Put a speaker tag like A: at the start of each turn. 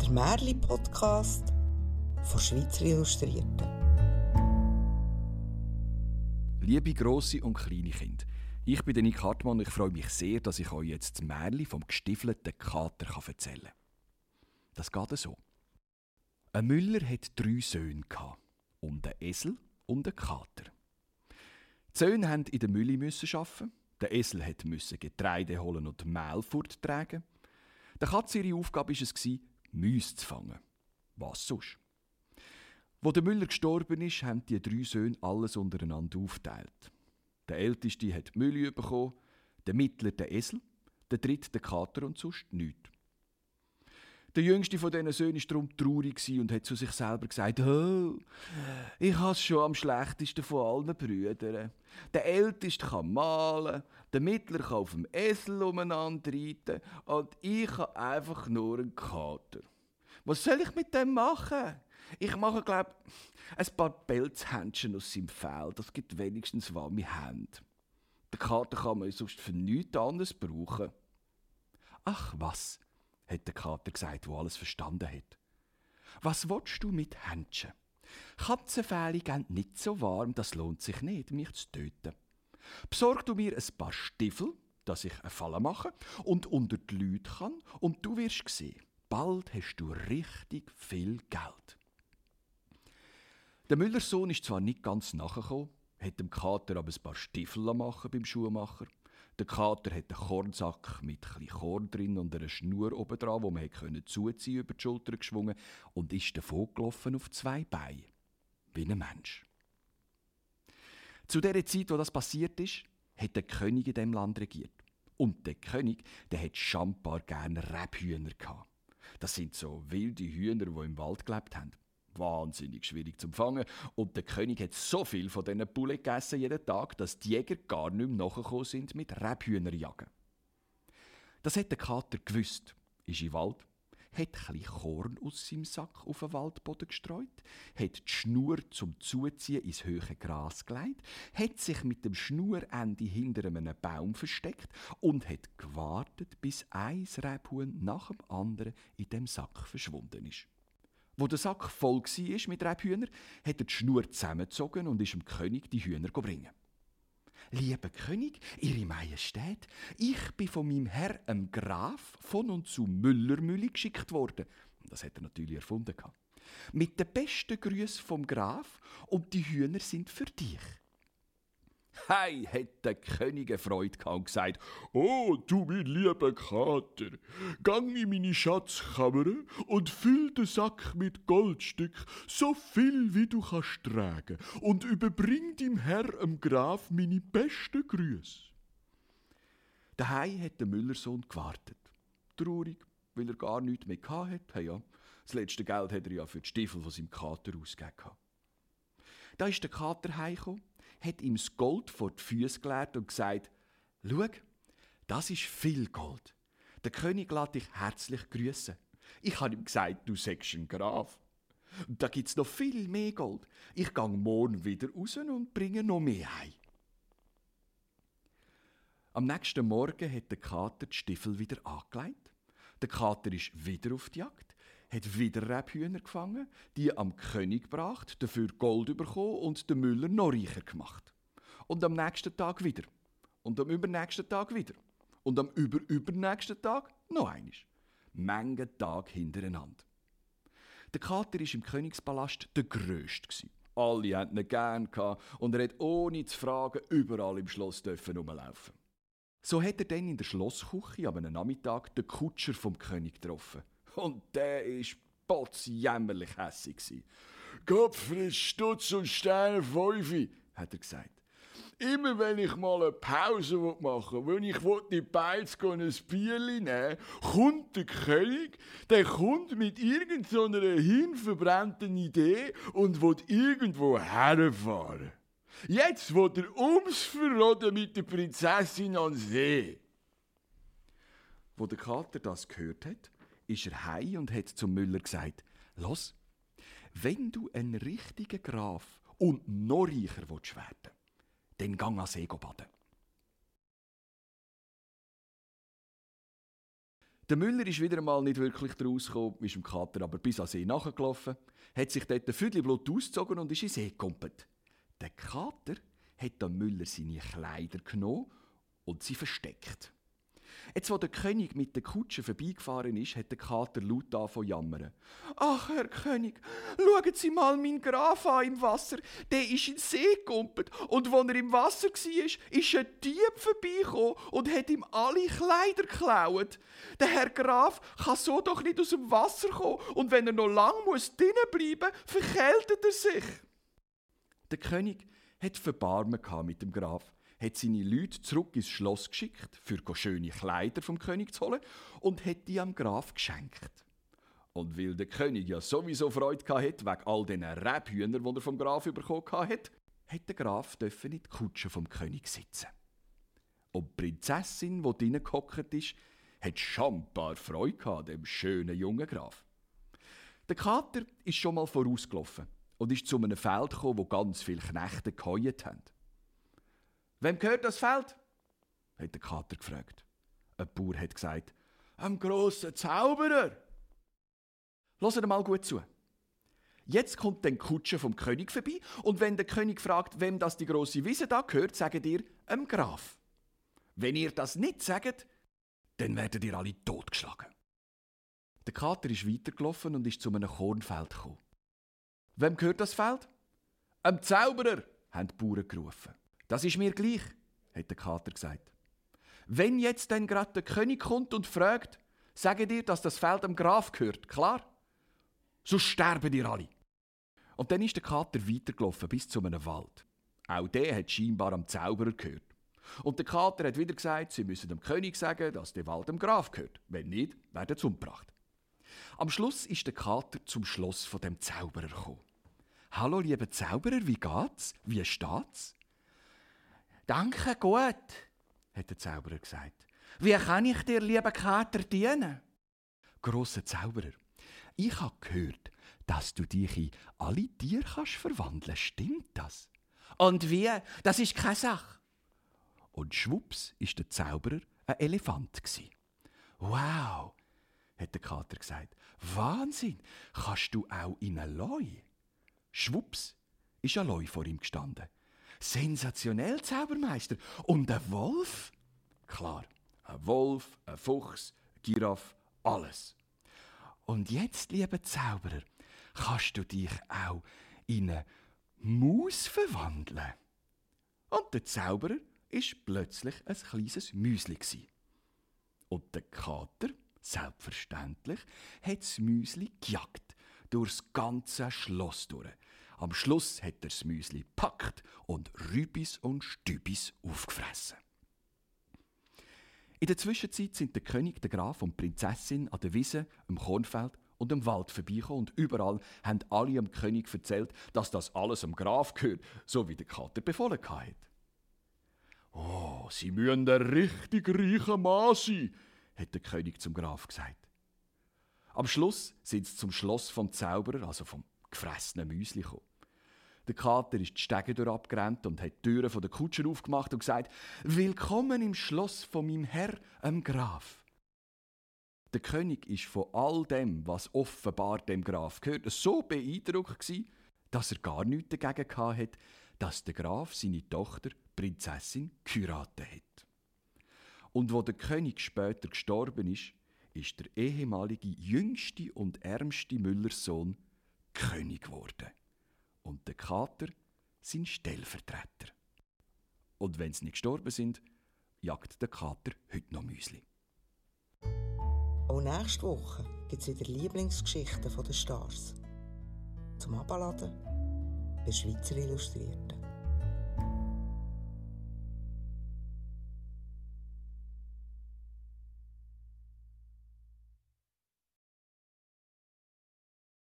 A: der Märli-Podcast von Schweizer Illustrierten.
B: Liebe grosse und kleine Kinder, ich bin Nick Hartmann und ich freue mich sehr, dass ich euch jetzt das Märli vom gestiefelten Kater erzählen kann. Das geht so. Ein Müller hat drei Söhne und einen Esel und einen Kater. Die Söhne mussten in der Mühle arbeiten. Der Esel musste Getreide holen und Mehl forttragen. Der Katze ihre Aufgabe war es, Müsse zu fangen. Was sonst? Wo der Müller gestorben ist, haben die drei Söhne alles untereinander aufgeteilt. Der Älteste hat die Mühle bekommen, der Mittlere den Esel, der Dritte den Kater und sonst nichts. Der jüngste von diesen Söhnen war darum traurig und hat zu sich selber gesagt, oh, ich habe es schon am schlechtesten von allen Brüdern. Der Älteste kann malen, der Mittler kann auf dem Esel umeinander reiten und ich habe einfach nur einen Kater. Was soll ich mit dem machen? Ich mache, glaube ein paar Pelzhändchen aus seinem Fell. Das gibt wenigstens warme Hände. Den Kater kann man sonst für nichts anderes brauchen. Ach was, hat der Kater gesagt, wo alles verstanden hat. Was willst du mit Händchen? Katzenfähle gehen nicht so warm, das lohnt sich nicht, mich zu töten. Besorg du mir ein paar Stiefel, dass ich eine Falle mache und unter die Leute kann, und du wirst sehen, bald hast du richtig viel Geld. Der Müllersohn ist zwar nicht ganz nachgekommen, hat dem Kater aber ein paar Stiefel machen beim Schuhmacher. Der Kater hat einen Kornsack mit ein Korn drin und einer Schnur oben dran, wo man zuziehen über die Schulter geschwungen und ist davon gelaufen auf zwei Beinen, wie ein Mensch. Zu der Zeit, wo das passiert ist, hat der König in dem Land regiert. Und der König, der hat schambar gerne Rebhühner gehabt. Das sind so wilde Hühner, die im Wald gelebt haben wahnsinnig schwierig zu fangen. Und der König hat so viel von diesen Bullen gegessen jeden Tag, dass die Jäger gar nicht mehr nachgekommen sind mit Rebhühnerjagen. Das hat der Kater gewusst, ist im Wald, hat ein Korn aus seinem Sack auf den Waldboden gestreut, hat die Schnur zum Zuziehen ins höhere Gras gelegt, hat sich mit dem Schnurende hinter einem Baum versteckt und hat gewartet, bis ein Rebhuhn nach dem anderen in dem Sack verschwunden ist. Wo der Sack voll war mit Rebhühnern, hat er die Schnur zusammengezogen und ist dem König die Hühner bringen. Lieber König, Ihre Majestät, ich bin von meinem Herr, dem Graf, von und zu Müllermühle geschickt worden. Das hat er natürlich erfunden. Mit den besten Grüßen vom Graf und die Hühner sind für dich. Hei, hat der König Freude und gesagt, Oh, du mein lieber Kater, gang in meine Schatzkammer und füll den Sack mit Goldstück, so viel wie du kannst tragen, und überbring dem Herr, em Graf, meine besten Grüße. Daheim hat der Müllersohn gewartet. Traurig, weil er gar nichts mehr hatte. Hey ja, das letzte Geld hat er ja für die Stiefel von seinem Kater ausgegeben. Da ist der Kater heimgekommen hat ihm das Gold vor die Füße gelegt und gesagt, schau, das ist viel Gold. Der König lässt dich herzlich grüßen. Ich habe ihm gesagt, du sagst ein Graf. Und da gibt's noch viel mehr Gold. Ich gehe morgen wieder raus und bringe noch mehr heim. Am nächsten Morgen hat der Kater die Stiefel wieder angelegt. Der Kater ist wieder auf die Jagd hat wieder Rebhühner gefangen, die am König gebracht, dafür Gold bekommen und den Müller noch reicher gemacht. Und am nächsten Tag wieder. Und am übernächsten Tag wieder. Und am überübernächsten Tag noch einisch. Menge Tag hintereinander. Der Kater war im Königspalast der Größte. Alle hatten ihn gern und er hat ohne zu fragen überall im Schloss rumlaufen. So hat er dann in der Schlossküche am Nachmittag den Kutscher vom König getroffen. Und der ist potzjämmerlich hässig. Gottfried Stutz und Steiner Fünfe, hat er gesagt. Immer wenn ich mal eine Pause machen will, wenn ich die Beiz ein Bier nehmen kommt der König, der kommt mit irgendeiner hirnverbrannten Idee und will irgendwo herfahren. Jetzt wird er ums Verroden mit der Prinzessin an See. Wo der Kater das gehört hat, ist er heim und hat zum Müller gesagt, los, wenn du ein richtiger Graf und noch reicher willst werden, dann gang an See baden. Der Müller ist wieder einmal nicht wirklich rausgekommen, ist dem Kater aber bis an See nachgelaufen, hat sich dort ein Blut ausgezogen und ist in See gekumpelt. Der Kater hat dem Müller seine Kleider genommen und sie versteckt. Jetzt, wo der König mit der Kutsche vorbeigefahren ist, hat der Kater laut von jammern. Ach, Herr König, schauen Sie mal meinen Graf an im Wasser. Der ist in den See gekumpelt. Und als er im Wasser war, ist ein Dieb vorbeigekommen und hat ihm alle Kleider geklaut. Der Herr Graf kann so doch nicht aus dem Wasser kommen. Und wenn er noch lang muss drinnen bleiben, verkältet er sich. Der König hat Verbarmen mit dem Graf hat seine Leute zurück ins Schloss geschickt, für schöne Kleider vom König zu holen, und hat die am Graf geschenkt. Und weil der König ja sowieso Freude hatte, wegen all den Rebhühnern, die er vom Graf bekommen hat, hat der Graf in die Kutsche vom König sitzen. Und die Prinzessin, die drinnen gehockt ist, hat schambar Freude an dem schönen jungen Graf. Der Kater ist schon mal vorausgelaufen und ist zu einem Feld gekommen, wo ganz viele Knechte geheult haben. Wem gehört das Feld? hat der Kater gefragt. Ein Bauer hat gesagt, einem grossen Zauberer. Hört mal gut zu. Jetzt kommt den Kutsche vom König vorbei und wenn der König fragt, wem das die große Wiese da gehört, sagt ihr, einem Graf. Wenn ihr das nicht sagt, dann werdet ihr alle totgeschlagen. Der Kater ist weitergelaufen und ist zu einem Kornfeld gekommen. Wem gehört das Feld? Einem Zauberer, haben die Bauern gerufen. Das ist mir gleich, hat der Kater gesagt. Wenn jetzt dann gerade der König kommt und fragt, sage dir, dass das Feld am Graf gehört, klar? So sterben ihr alle. Und dann ist der Kater weitergelaufen bis zu einem Wald. Auch der hat scheinbar am Zauberer gehört. Und der Kater hat wieder gesagt, sie müssen dem König sagen, dass der Wald dem Graf gehört. Wenn nicht, werden sie umgebracht. Am Schluss ist der Kater zum Schloss von dem Zauberer gekommen. Hallo, lieber Zauberer, wie geht's? Wie steht's? Danke, gut, hat der Zauberer gesagt. Wie kann ich dir, lieber Kater, dienen? Grosser Zauberer, ich habe gehört, dass du dich in alle Tiere kannst verwandeln. Stimmt das? Und wie? Das ist keine Sache. Und schwupps ist der Zauberer ein Elefant gsi. Wow, hat der Kater gesagt. Wahnsinn! Kannst du auch in ein Leu? Schwupps ist ein Leu vor ihm gestanden. Sensationell, Zaubermeister. Und ein Wolf? Klar, ein Wolf, ein Fuchs, ein Giraffe, alles. Und jetzt, lieber Zauberer, kannst du dich auch in eine Maus verwandeln. Und der Zauberer ist plötzlich ein kleines Müsli. Und der Kater, selbstverständlich, hat das Müsli gejagt durchs ganze Schloss durch. Am Schluss hat er das Müsli packt und Rübis und Stübis aufgefressen. In der Zwischenzeit sind der König, der Graf und die Prinzessin an der Wiese, im Kornfeld und im Wald vorbeigekommen und überall haben alle dem König erzählt, dass das alles am Graf gehört, so wie der Kater befohlen hat. Oh, Sie müssen ein richtig reicher Mann sein, hat der König zum Graf gesagt. Am Schluss sind sie zum Schloss vom Zauberer, also vom gefressenen Müsli gekommen. Der Kater ist die Stege durchabgerannt und hat die Türen der Kutscher aufgemacht und gesagt: Willkommen im Schloss von meinem Herr, dem Graf. Der König ist von all dem, was offenbar dem Graf gehört, so beeindruckt gsi, dass er gar nichts dagegen hatte, dass der Graf seine Tochter, Prinzessin, geheiratet hat. Und wo der König später gestorben ist, ist der ehemalige jüngste und ärmste Müllerssohn König geworden. Und der Kater sein Stellvertreter. Und wenn sie nicht gestorben sind, jagt der Kater heute noch Müsli.
A: Auch nächste Woche gibt es wieder Lieblingsgeschichten der Stars. Zum Abladen bei Schweizer Illustriert.